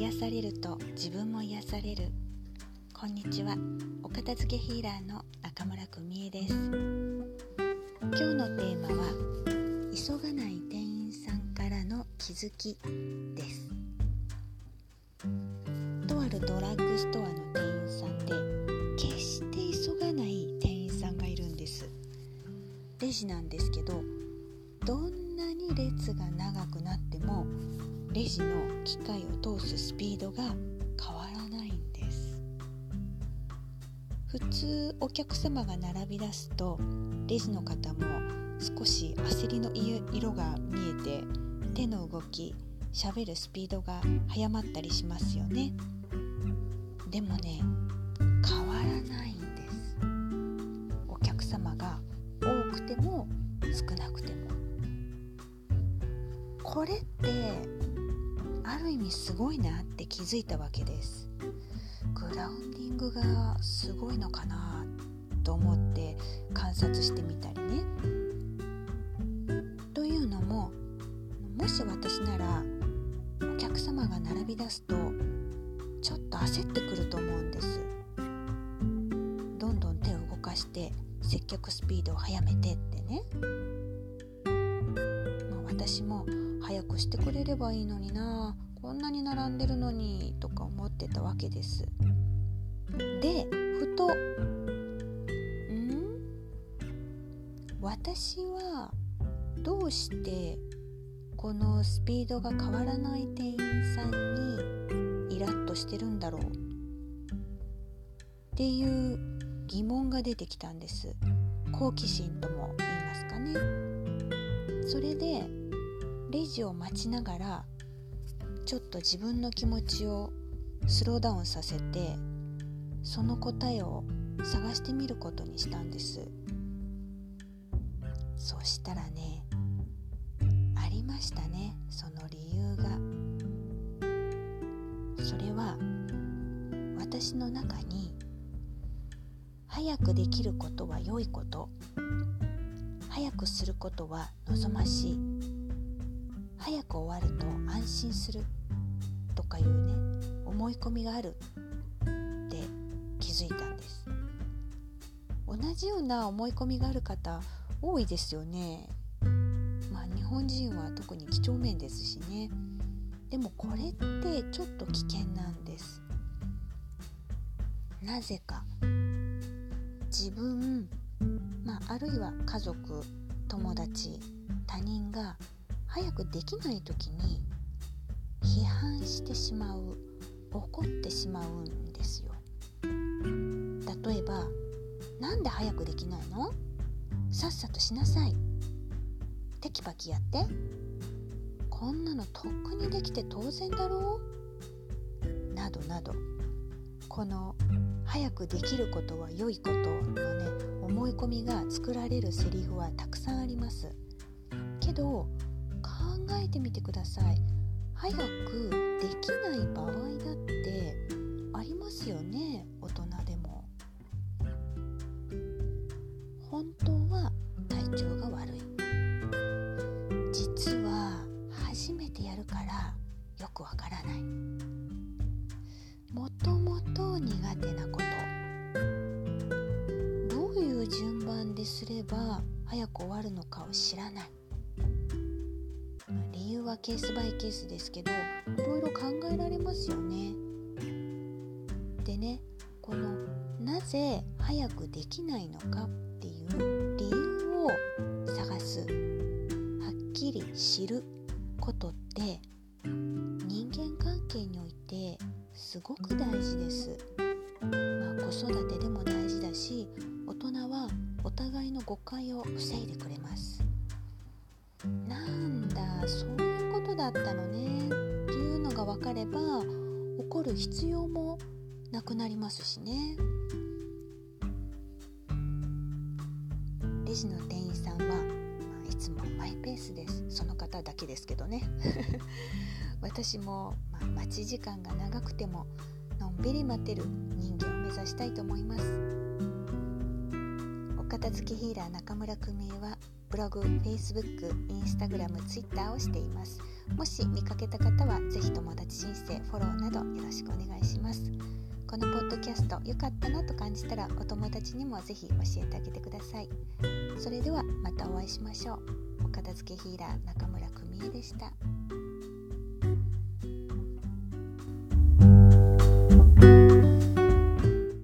癒されると自分も癒される。こんにちは。お片付けヒーラーの中村久美恵です。今日のテーマは急がない店員さんからの気づきです。とあるドラッグストアの店員さんで決して急がない店員さんがいるんです。レジなんですけどどんなに列が長くなってもレジの機械を通すスピードが変わらないんです。普通お客様が並び出すとレジの方も少し焦りの色が見えて手の動き喋るスピードが早まったりしますよね。でもねる意味すごいなって気づいたわけです。グラウンディングがすごいのかなと思って観察してみたりね。というのももし私ならお客様が並び出すとちょっと焦ってくると思うんです。どんどん手を動かして接客スピードを速めてってね、私も早くしてくれればいいのになこんなに並んでるのにとか思ってたわけです。でふとん？私はどうしてこのスピードが変わらない店員さんにイラッとしてるんだろうっていう疑問が出てきたんです。好奇心とも言いますかね。それでレジを待ちながらちょっと自分の気持ちをスローダウンさせてその答えを探してみることにしたんです。そしたらねありましたねその理由が。それは私の中に早くできることは良いこと。早くすることは望ましい。早く終わると安心する。とかいうね思い込みがあるって気づいたんです。同じような思い込みがある方多いですよね。まあ日本人は特に几帳面ですしね。でもこれってちょっと危険なんです。なぜか。自分、まあ、あるいは家族友達他人が早くできない時に批判してしまう怒ってしまうんですよ。例えば「なんで早くできないの？さっさとしなさい」「テキパキやって」「こんなのとっくにできて当然だろう」などなど。この「早くできることは良いこと」のね思い込みが作られるセリフはたくさんあります。けど考えてみてください。早くできない場合だってありますよね大人でも。本当は体調が悪い。実は初めてやるからよくわからない。もともと苦手なこと。どういう順番ですれば早く終わるのかを知らない。はケースバイケースですけどいろいろ考えられますよね。でねこのなぜ早くできないのかっていう理由を探すはっきり知ることって人間関係においてすごく大事です。まあ、子育てでも大事だし大人はお互いの誤解を防いでくれます。なんだそうだったのね。っていうのが分かれば怒る必要もなくなりますしね。レジの店員さんは、まあ、いつもマイペースです。その方だけですけどね。私も、まあ、待ち時間が長くてものんびり待てる人間を目指したいと思います。お片付けヒーラー中村久美はブログ、Facebook、Instagram、Twitter をしています。もし見かけた方は是非友達申請フォローなどよろしくお願いします。このポッドキャスト良かったなと感じたらお友達にも是非教えてあげてください。それではまたお会いしましょう。お片付けヒーラー中村久美恵でした。